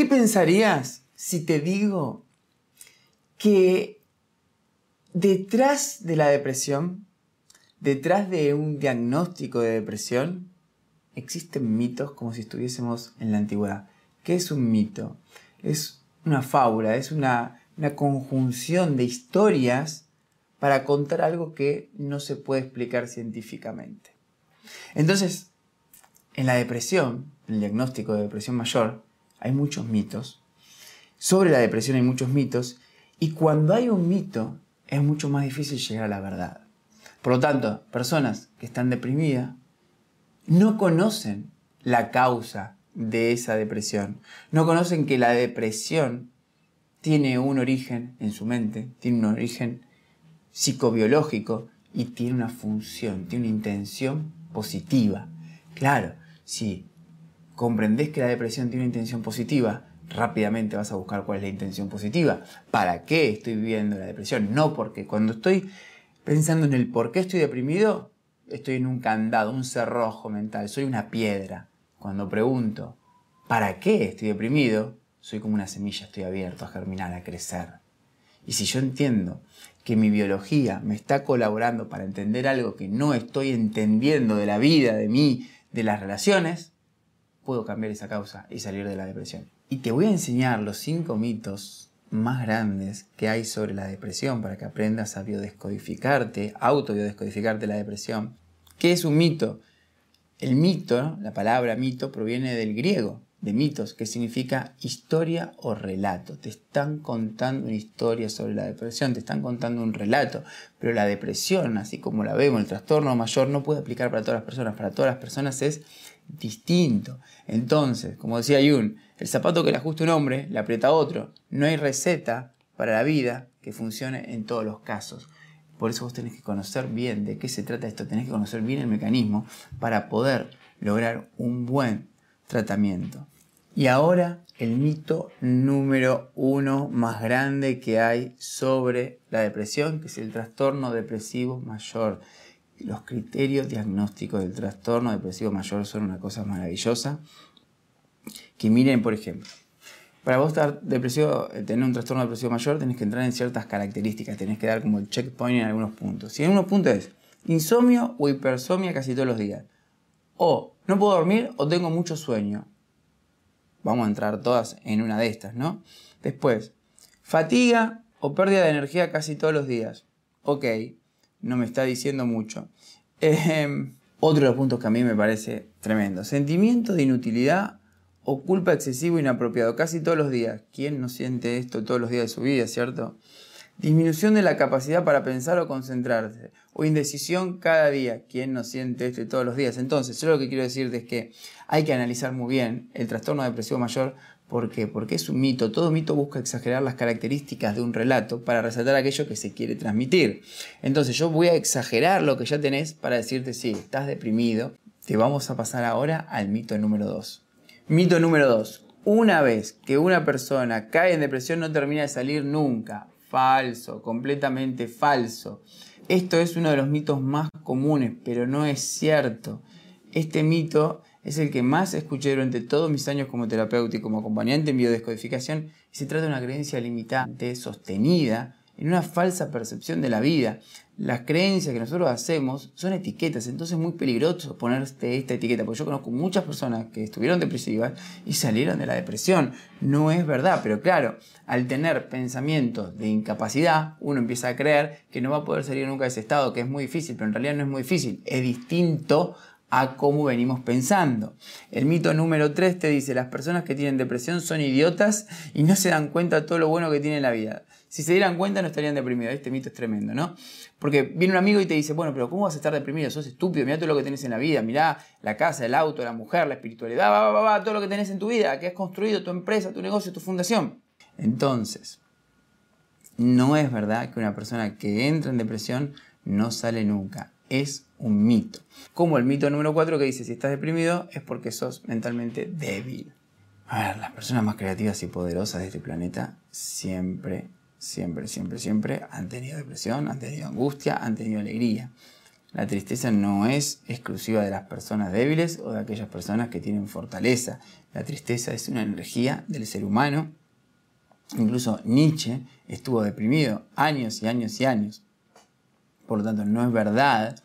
¿Qué pensarías si te digo que detrás de la depresión, detrás de un diagnóstico de depresión, existen mitos como si estuviésemos en la antigüedad? ¿Qué es un mito? Es una fábula, es una, conjunción de historias para contar algo que no se puede explicar científicamente. Entonces, en la depresión, en el diagnóstico de depresión mayor, hay muchos mitos. Sobre la depresión hay muchos mitos. Y cuando hay un mito, es mucho más difícil llegar a la verdad. Por lo tanto, personas que están deprimidas no conocen la causa de esa depresión. No conocen que la depresión tiene un origen en su mente, tiene un origen psicobiológico y tiene una función, tiene una intención positiva. Claro, si comprendes que la depresión tiene una intención positiva, rápidamente vas a buscar cuál es la intención positiva. ¿Para qué estoy viviendo la depresión? No porque cuando estoy pensando en el por qué estoy deprimido, estoy en un candado, un cerrojo mental, soy una piedra. Cuando pregunto, ¿para qué estoy deprimido? Soy como una semilla, estoy abierto a germinar, a crecer. Y si yo entiendo que mi biología me está colaborando para entender algo que no estoy entendiendo de la vida, de mí, de las relaciones, puedo cambiar esa causa y salir de la depresión. Y te voy a enseñar los cinco mitos más grandes que hay sobre la depresión para que aprendas a biodescodificarte, autobiodescodificarte la depresión. ¿Qué es un mito? El mito, la palabra mito, proviene del griego, de mitos, que significa historia o relato. Te están contando una historia sobre la depresión, te están contando un relato, pero la depresión, así como la vemos, el trastorno mayor, no puede aplicar para todas las personas, para todas las personas es distinto. Entonces, como decía Jung, el zapato que le ajusta un hombre, le aprieta otro. No hay receta para la vida que funcione en todos los casos. Por eso vos tenés que conocer bien de qué se trata esto, tenés que conocer bien el mecanismo para poder lograr un buen tratamiento. Y ahora el mito número uno más grande que hay sobre la depresión, que es el trastorno depresivo mayor. Los criterios diagnósticos del trastorno depresivo mayor son una cosa maravillosa. Que miren, por ejemplo, para vos estar depresivo, eh, tener un trastorno depresivo mayor, tenés que entrar en ciertas características, tenés que dar como el checkpoint en algunos puntos. Si en unos puntos es insomnio o hipersomnia casi todos los días, o no puedo dormir o tengo mucho sueño. Vamos a entrar todas en una de estas, ¿no? Después, fatiga o pérdida de energía casi todos los días. Ok, no me está diciendo mucho. Em, otro de los puntos que a mí me parece tremendo. Sentimiento de inutilidad o culpa excesivo e inapropiado casi todos los días. ¿Quién no siente esto todos los días de su vida, cierto? Disminución de la capacidad para pensar o concentrarse. O indecisión cada día. ¿Quién no siente esto todos los días? Entonces, yo lo que quiero decirte es que hay que analizar muy bien el trastorno depresivo mayor. ¿Por qué? Porque es un mito. Todo mito busca exagerar las características de un relato para resaltar aquello que se quiere transmitir. Entonces, yo voy a exagerar lo que ya tenés para decirte, sí, estás deprimido. Te vamos a pasar ahora al mito número 2. Mito número 2. Una vez que una persona cae en depresión no termina de salir nunca. Falso, completamente falso. Esto es uno de los mitos más comunes, pero no es cierto. Este mito es el que más escuché durante todos mis años como terapeuta y como acompañante en biodescodificación y se trata de una creencia limitante, sostenida, en una falsa percepción de la vida. Las creencias que nosotros hacemos son etiquetas, entonces es muy peligroso ponerte esta etiqueta, porque yo conozco muchas personas que estuvieron depresivas y salieron de la depresión. No es verdad, pero claro, al tener pensamientos de incapacidad, uno empieza a creer que no va a poder salir nunca de ese estado, que es muy difícil, pero en realidad no es muy difícil, es distinto a cómo venimos pensando. El mito número 3 te dice, las personas que tienen depresión son idiotas y no se dan cuenta de todo lo bueno que tiene la vida. Si se dieran cuenta no estarían deprimidos. Este mito es tremendo, ¿no? Porque viene un amigo y te dice, bueno, pero ¿cómo vas a estar deprimido? Sos estúpido, mirá todo lo que tenés en la vida, mirá la casa, el auto, la mujer, la espiritualidad, va, va, va, todo lo que tenés en tu vida, que has construido, tu empresa, tu negocio, tu fundación. Entonces, no es verdad que una persona que entra en depresión no sale nunca. Es un mito. Como el mito número 4 que dice, si estás deprimido es porque sos mentalmente débil. A ver, las personas más creativas y poderosas de este planeta siempre, siempre, siempre, siempre han tenido depresión, han tenido angustia, han tenido alegría. La tristeza no es exclusiva de las personas débiles o de aquellas personas que tienen fortaleza. La tristeza es una energía del ser humano. Incluso Nietzsche estuvo deprimido años y años y años. Por lo tanto, no es verdad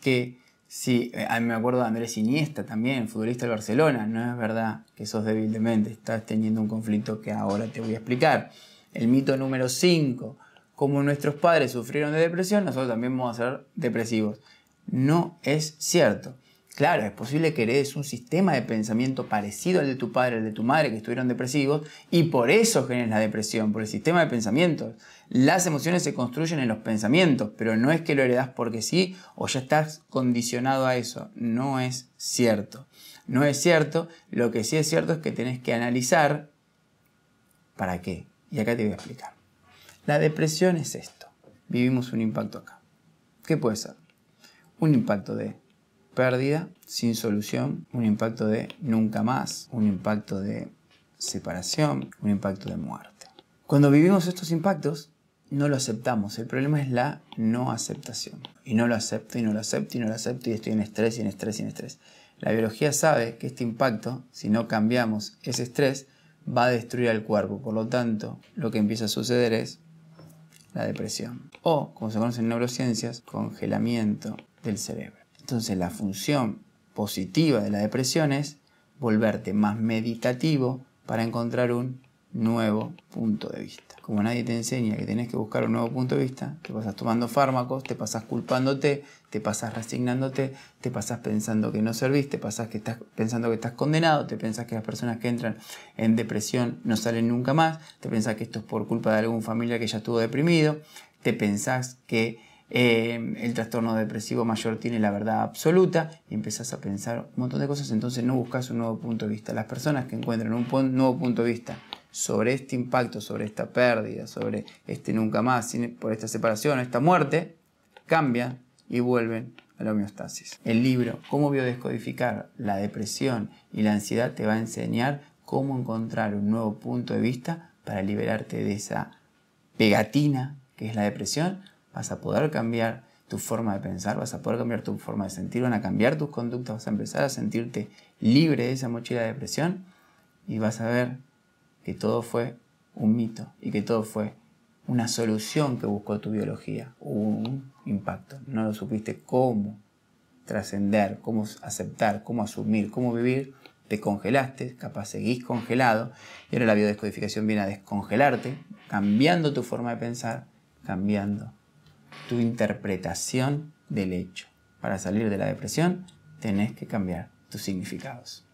que si, eh, me acuerdo de Andrés Iniesta también, futbolista del Barcelona, no es verdad que sos débil de mente, estás teniendo un conflicto que ahora te voy a explicar. El mito número 5, como nuestros padres sufrieron de depresión, nosotros también vamos a ser depresivos. No es cierto. Claro, es posible que heredes un sistema de pensamiento parecido al de tu padre, al de tu madre, que estuvieron depresivos, y por eso generes la depresión, por el sistema de pensamientos. Las emociones se construyen en los pensamientos, pero no es que lo heredas porque sí o ya estás condicionado a eso. No es cierto. No es cierto. Lo que sí es cierto es que tenés que analizar para qué. Y acá te voy a explicar. La depresión es esto. Vivimos un impacto acá. ¿Qué puede ser? Un impacto de pérdida sin solución, un impacto de nunca más, un impacto de separación, un impacto de muerte. Cuando vivimos estos impactos, no lo aceptamos. El problema es la no aceptación. Y no lo acepto, y no lo acepto, y no lo acepto, y estoy en estrés, y en estrés, y en estrés. La biología sabe que este impacto, si no cambiamos ese estrés, va a destruir al cuerpo. Por lo tanto, lo que empieza a suceder es la depresión. O, como se conoce en neurociencias, congelamiento del cerebro. Entonces la función positiva de la depresión es volverte más meditativo para encontrar un nuevo punto de vista. Como nadie te enseña que tenés que buscar un nuevo punto de vista, te pasas tomando fármacos, te pasas culpándote, te pasas resignándote, te pasas pensando que no servís, te pasas que estás pensando que estás condenado, te pensás que las personas que entran en depresión no salen nunca más, te pensás que esto es por culpa de algún familia que ya estuvo deprimido, te pensás que eh, el trastorno depresivo mayor tiene la verdad absoluta y empezás a pensar un montón de cosas, entonces no buscas un nuevo punto de vista. Las personas que encuentran un nuevo punto de vista sobre este impacto, sobre esta pérdida, sobre este nunca más, por esta separación, esta muerte, cambian y vuelven a la homeostasis. El libro Cómo biodescodificar la depresión y la ansiedad te va a enseñar cómo encontrar un nuevo punto de vista para liberarte de esa pegatina que es la depresión vas a poder cambiar tu forma de pensar, vas a poder cambiar tu forma de sentir, van a cambiar tus conductas, vas a empezar a sentirte libre de esa mochila de depresión y vas a ver que todo fue un mito y que todo fue una solución que buscó tu biología, un impacto. No lo supiste cómo trascender, cómo aceptar, cómo asumir, cómo vivir, te congelaste, capaz seguís congelado, y ahora la biodescodificación viene a descongelarte, cambiando tu forma de pensar, cambiando tu interpretación del hecho. Para salir de la depresión, tenés que cambiar tus significados.